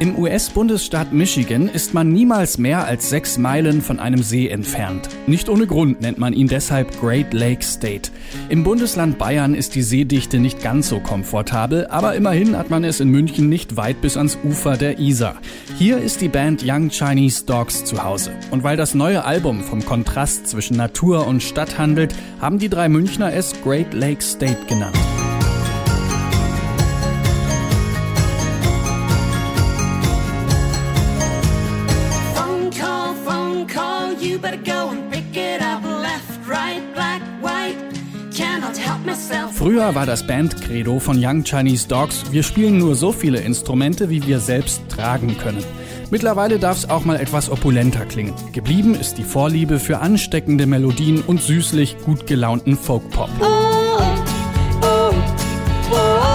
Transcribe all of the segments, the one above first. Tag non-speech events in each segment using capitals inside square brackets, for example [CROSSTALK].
Im US-Bundesstaat Michigan ist man niemals mehr als sechs Meilen von einem See entfernt. Nicht ohne Grund nennt man ihn deshalb Great Lake State. Im Bundesland Bayern ist die Seedichte nicht ganz so komfortabel, aber immerhin hat man es in München nicht weit bis ans Ufer der Isar. Hier ist die Band Young Chinese Dogs zu Hause. Und weil das neue Album vom Kontrast zwischen Natur und Stadt handelt, haben die drei Münchner es Great Lake State genannt. Früher war das Bandcredo von Young Chinese Dogs, wir spielen nur so viele Instrumente, wie wir selbst tragen können. Mittlerweile darf es auch mal etwas opulenter klingen. Geblieben ist die Vorliebe für ansteckende Melodien und süßlich gut gelaunten Folkpop. Oh, oh, oh.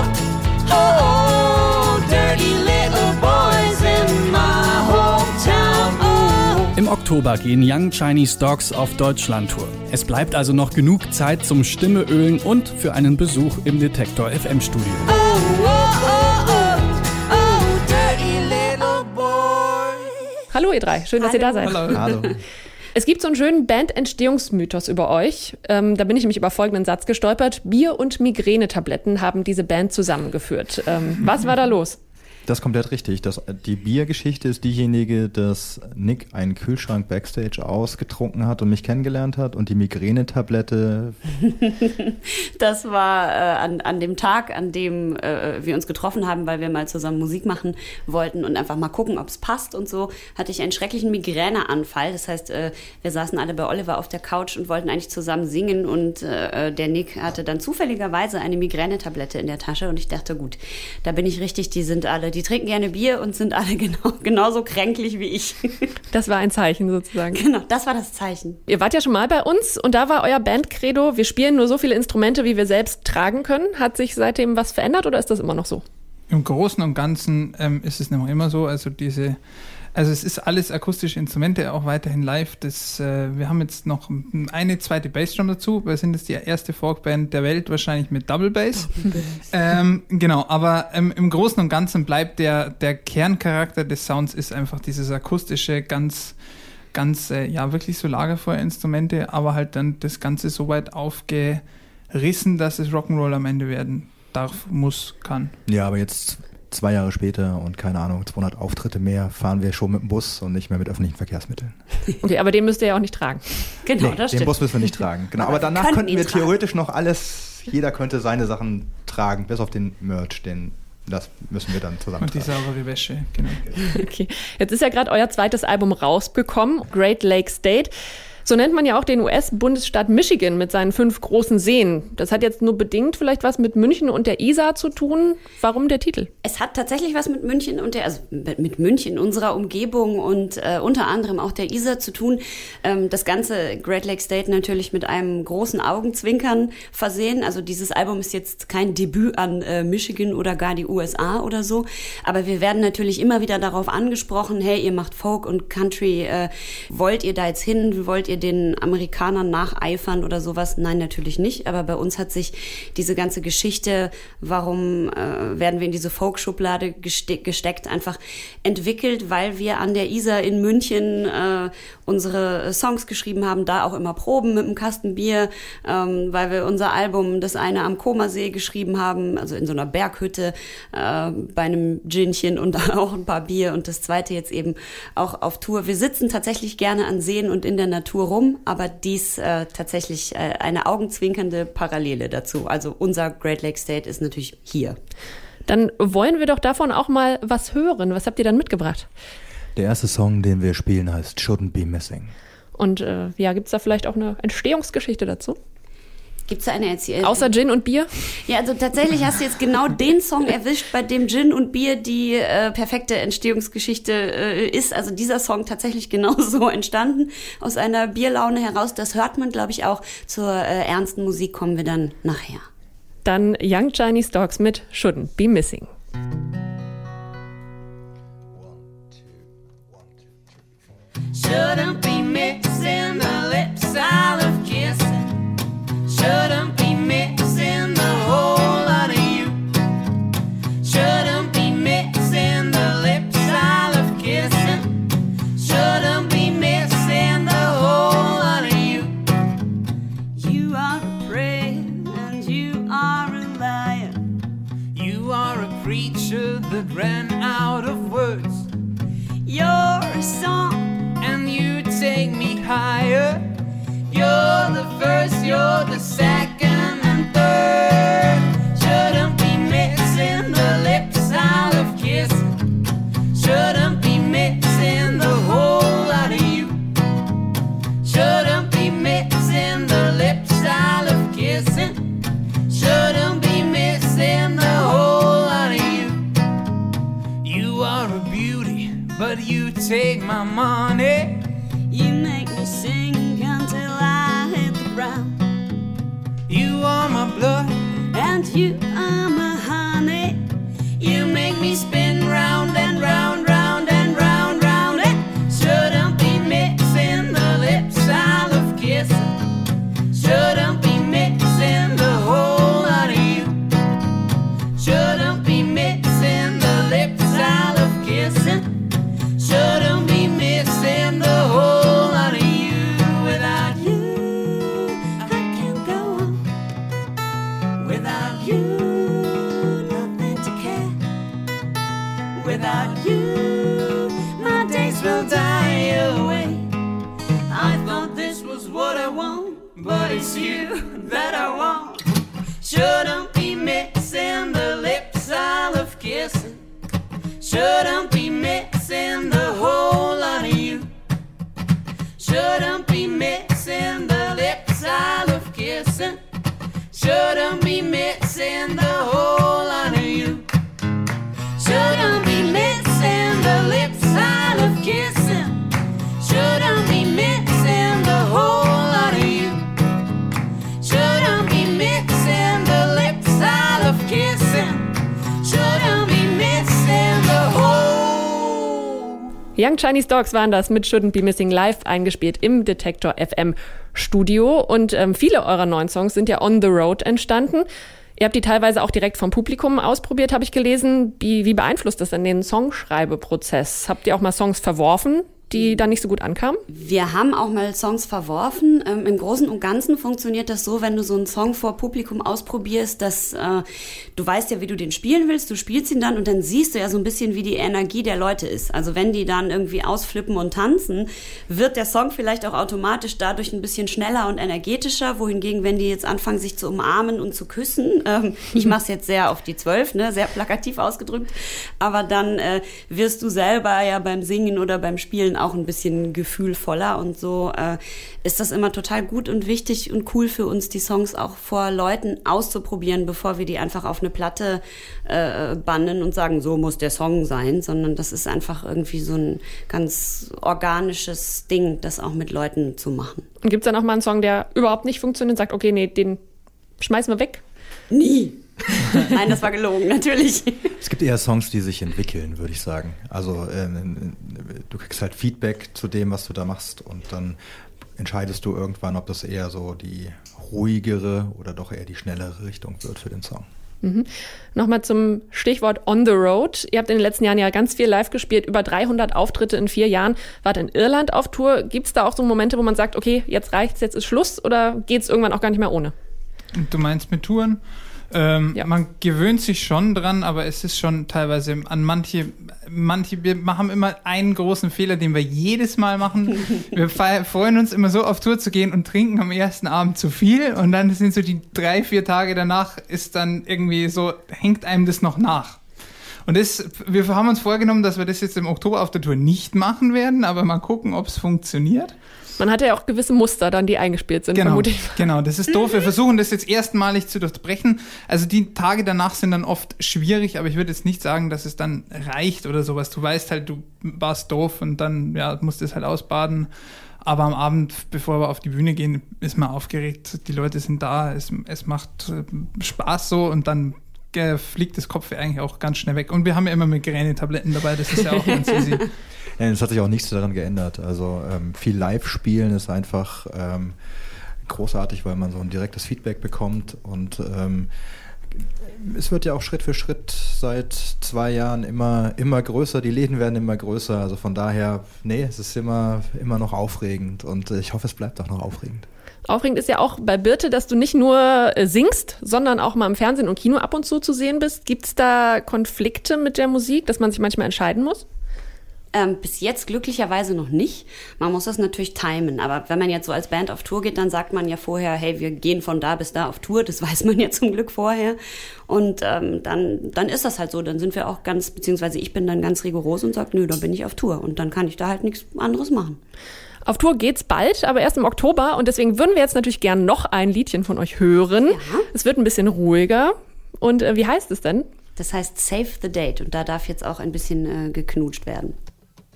Im Oktober gehen Young Chinese Dogs auf Deutschlandtour. Es bleibt also noch genug Zeit zum Stimmeölen und für einen Besuch im Detektor FM Studio. Oh, oh, oh, oh, oh, dirty little boy. Hallo ihr drei, schön, dass ihr da seid. [LAUGHS] Hallo. Es gibt so einen schönen Band-Entstehungsmythos über euch. Ähm, da bin ich nämlich über folgenden Satz gestolpert. Bier und Migränetabletten haben diese Band zusammengeführt. Ähm, was war da los? Das ist komplett richtig. Das, die Biergeschichte ist diejenige, dass Nick einen Kühlschrank backstage ausgetrunken hat und mich kennengelernt hat und die Migränetablette [LAUGHS] Das war äh, an, an dem Tag, an dem äh, wir uns getroffen haben, weil wir mal zusammen Musik machen wollten und einfach mal gucken, ob es passt und so, hatte ich einen schrecklichen Migräneanfall. Das heißt, äh, wir saßen alle bei Oliver auf der Couch und wollten eigentlich zusammen singen und äh, der Nick hatte dann zufälligerweise eine Migränetablette in der Tasche und ich dachte, gut, da bin ich richtig, die sind alle, die trinken gerne Bier und sind alle [LAUGHS] genau, genauso kränklich wie ich. Das war ein Zeichen sozusagen. genau, das war das Zeichen. Ihr wart ja schon mal bei uns und da war euer Bandcredo, wir spielen nur so viele Instrumente, wie wir selbst tragen können. Hat sich seitdem was verändert oder ist das immer noch so? Im Großen und Ganzen ähm, ist es noch immer so. Also diese, also es ist alles akustische Instrumente, auch weiterhin live. Das, äh, wir haben jetzt noch eine zweite Bassdrum dazu. Wir sind jetzt die erste Folkband der Welt wahrscheinlich mit Double Bass. ähm, genau, aber ähm, im Großen und Ganzen bleibt der, der Kerncharakter des Sounds ist einfach dieses akustische, ganz, ganz, äh, ja, wirklich so Lagerfeuerinstrumente, aber halt dann das Ganze so weit aufgerissen, dass es Rock'n'Roll am Ende werden darf, muss, kann. Ja, aber jetzt zwei Jahre später und keine Ahnung, 200 Auftritte mehr, fahren wir schon mit dem Bus und nicht mehr mit öffentlichen Verkehrsmitteln. [LAUGHS] Okay, aber den müsst ihr ja auch nicht tragen. Genau, Nee, das den stimmt. Bus müssen wir nicht tragen. Genau, aber, danach könnten wir tragen. theoretisch noch alles, jeder könnte seine Sachen tragen, bis auf den Merch, den das müssen wir dann zusammen Und die saubere Wäsche, genau. [LAUGHS] Okay. Jetzt ist ja gerade euer zweites Album rausgekommen, Great Lake State. So nennt man ja auch den US-Bundesstaat Michigan mit seinen fünf großen Seen. Das hat jetzt nur bedingt vielleicht was mit München und der Isar zu tun. Warum der Titel? Es hat tatsächlich was mit München und der, also mit München, unserer Umgebung und äh, unter anderem auch der Isar zu tun. Ähm, das ganze Great Lake State natürlich mit einem großen Augenzwinkern versehen. Also dieses Album ist jetzt kein Debüt an äh, Michigan oder gar die USA oder so. Aber wir werden natürlich immer wieder darauf angesprochen, hey, ihr macht Folk und Country, äh, wollt ihr da jetzt hin? Wollt ihr den Amerikanern nacheifern oder sowas? Nein, natürlich nicht. Aber bei uns hat sich diese ganze Geschichte, warum äh, werden wir in diese Folk-Schublade geste gesteckt, einfach entwickelt, weil wir an der Isar in München äh, unsere Songs geschrieben haben, da auch immer Proben mit einem Kasten Bier, ähm, weil wir unser Album, das eine am Komasee geschrieben haben, also in so einer Berghütte äh, bei einem Ginchen und [LAUGHS] auch ein paar Bier und das zweite jetzt eben auch auf Tour. Wir sitzen tatsächlich gerne an Seen und in der Natur rum, aber dies äh, tatsächlich äh, eine augenzwinkernde Parallele dazu. Also unser Great Lake State ist natürlich hier. Dann wollen wir doch davon auch mal was hören. Was habt ihr dann mitgebracht? Der erste Song, den wir spielen, heißt Shouldn't Be Missing. Und äh, ja, gibt's da vielleicht auch eine Entstehungsgeschichte dazu? Gibt's da eine Erzählung? Außer Gin und Bier? Ja, also tatsächlich hast du jetzt genau den Song erwischt, bei dem Gin und Bier die äh, perfekte Entstehungsgeschichte äh, ist. Also dieser Song tatsächlich [LAUGHS] genau so entstanden, aus einer Bierlaune heraus. Das hört man, glaube ich, auch. Zur äh, ernsten Musik kommen wir dann nachher. Dann Young Chinese Dogs mit Shouldn't Be Missing. Shouldn't be mixing the should Without you, my days will die away. I thought this was what I want, but it's you that I want. Shouldn't be mixing the lips I love kissing. Shouldn't be mixing the whole lot of you. Shouldn't be mixing the lips I love kissing. Shouldn't be mixing the whole Young Chinese Dogs waren das mit Shouldn't Be Missing Live eingespielt im Detektor FM Studio. Und ähm, viele eurer neuen Songs sind ja on the road entstanden. Ihr habt die teilweise auch direkt vom Publikum ausprobiert, habe ich gelesen. Wie, wie beeinflusst das denn den Songschreibeprozess? Habt ihr auch mal Songs verworfen, die dann nicht so gut ankamen? Wir haben auch mal Songs verworfen. Ähm, Im Großen und Ganzen funktioniert das so, wenn du so einen Song vor Publikum ausprobierst, dass äh, du weißt ja, wie du den spielen willst, du spielst ihn dann und dann siehst du ja so ein bisschen, wie die Energie der Leute ist. Also wenn die dann irgendwie ausflippen und tanzen, wird der Song vielleicht auch automatisch dadurch ein bisschen schneller und energetischer, wohingegen, wenn die jetzt anfangen, sich zu umarmen und zu küssen, ähm, [LAUGHS] ich mache es jetzt sehr auf die Zwölf, ne, sehr plakativ ausgedrückt, aber dann äh, wirst du selber ja beim Singen oder beim Spielen auch ein bisschen gefühlvoller und so äh, ist das immer total gut und wichtig und cool für uns, die Songs auch vor Leuten auszuprobieren, bevor wir die einfach auf eine Platte äh, bannen und sagen, so muss der Song sein, sondern das ist einfach irgendwie so ein ganz organisches Ding, das auch mit Leuten zu machen. Und gibt's dann auch mal einen Song, der überhaupt nicht funktioniert, sagt, okay, nee, den schmeißen wir weg? Nie. [LAUGHS] Nein, das war gelogen, natürlich. Es gibt eher Songs, die sich entwickeln, würde ich sagen. Also ähm, du kriegst halt Feedback zu dem, was du da machst und dann entscheidest du irgendwann, ob das eher so die ruhigere oder doch eher die schnellere Richtung wird für den Song. Mhm. Nochmal zum Stichwort On the Road. Ihr habt in den letzten Jahren ja ganz viel live gespielt, über 300 Auftritte in vier Jahren. Wart in Irland auf Tour. Gibt's da auch so Momente, wo man sagt, okay, jetzt reicht's, jetzt ist Schluss oder geht's irgendwann auch gar nicht mehr ohne? Du meinst mit Touren? Ähm, Ja. Man gewöhnt sich schon dran, aber es ist schon teilweise an manche, manche, wir machen immer einen großen Fehler, den wir jedes Mal machen. [LAUGHS] Wir freuen uns immer so auf Tour zu gehen und trinken am ersten Abend zu viel und dann sind so die drei, vier Tage danach ist dann irgendwie so, hängt einem das noch nach. Und das, wir haben uns vorgenommen, dass wir das jetzt im Oktober auf der Tour nicht machen werden, aber mal gucken, ob es funktioniert. Man hatte ja auch gewisse Muster dann, die eingespielt sind, Genau, vermute ich. genau, das ist doof. Wir versuchen das jetzt erstmalig zu durchbrechen. Also die Tage danach sind dann oft schwierig, aber ich würde jetzt nicht sagen, dass es dann reicht oder sowas. Du weißt halt, du warst doof und dann ja, musst es halt ausbaden. Aber am Abend, bevor wir auf die Bühne gehen, ist man aufgeregt. Die Leute sind da, es, es macht äh, Spaß so und dann fliegt das Kopf eigentlich auch ganz schnell weg. Und wir haben ja immer Migräne-Tabletten dabei, das ist ja auch ganz easy. [LAUGHS] Ja, es hat sich auch nichts daran geändert. Also ähm, viel Live-Spielen ist einfach ähm, großartig, weil man so ein direktes Feedback bekommt und ähm, es wird ja auch Schritt für Schritt seit zwei Jahren immer, immer größer, die Läden werden immer größer. Also von daher, nee, es ist immer, immer noch aufregend und äh, ich hoffe, es bleibt auch noch aufregend. Aufregend ist ja auch bei Birte, dass du nicht nur äh, singst, sondern auch mal im Fernsehen und Kino ab und zu zu sehen bist. Gibt es da Konflikte mit der Musik, dass man sich manchmal entscheiden muss? Ähm, bis jetzt glücklicherweise noch nicht. Man muss das natürlich timen. Aber wenn man jetzt so als Band auf Tour geht, dann sagt man ja vorher, hey, wir gehen von da bis da auf Tour. Das [LAUGHS] weiß man ja zum Glück vorher. Und ähm, dann, dann ist das halt so. Dann sind wir auch ganz, beziehungsweise ich bin dann ganz rigoros und sage, nö, dann bin ich auf Tour. Und dann kann ich da halt nichts anderes machen. Auf Tour geht's bald, aber erst im Oktober und deswegen würden wir jetzt natürlich gern noch ein Liedchen von euch hören. Ja. Es wird ein bisschen ruhiger. Und äh, wie heißt es denn? Das heißt Save the Date. Und da darf jetzt auch ein bisschen äh, geknutscht werden.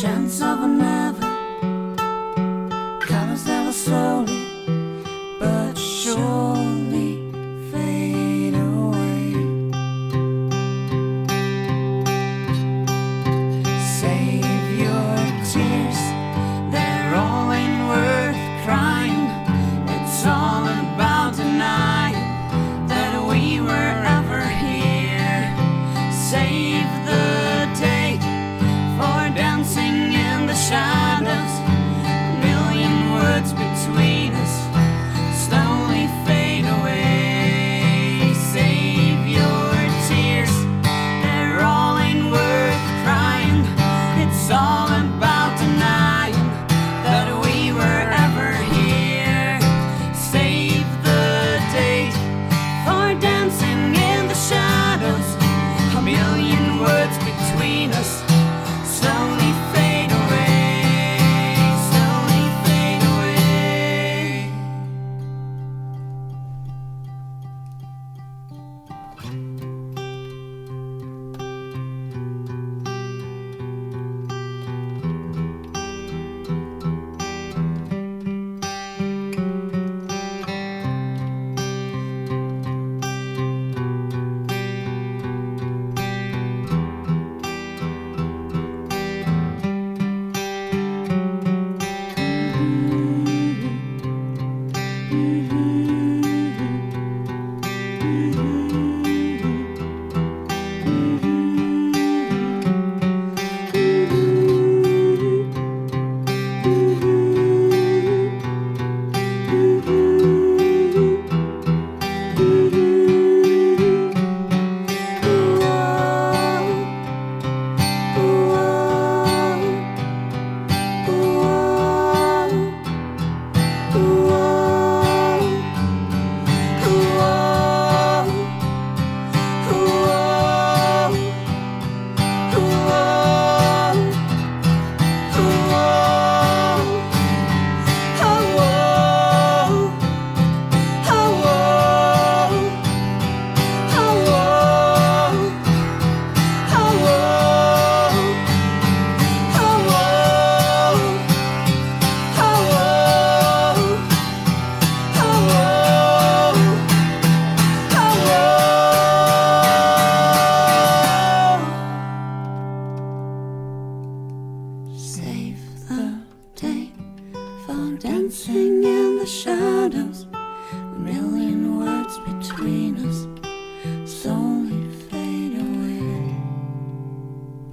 chance of an ever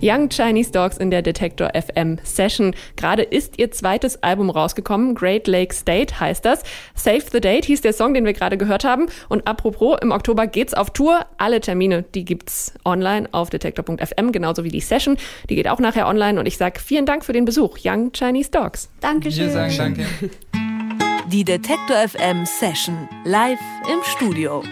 Young Chinese Dogs in der Detector FM Session. Gerade ist ihr zweites Album rausgekommen. Great Lake State heißt das. Save the Date hieß der Song, den wir gerade gehört haben. Und apropos, im Oktober geht's auf Tour. Alle Termine, die gibt's online auf detektor.fm, genauso wie die Session. Die geht auch nachher online. Und ich sag vielen Dank für den Besuch. Young Chinese Dogs. Dankeschön. Wir sagen Danke. Die Detektor FM Session live im Studio.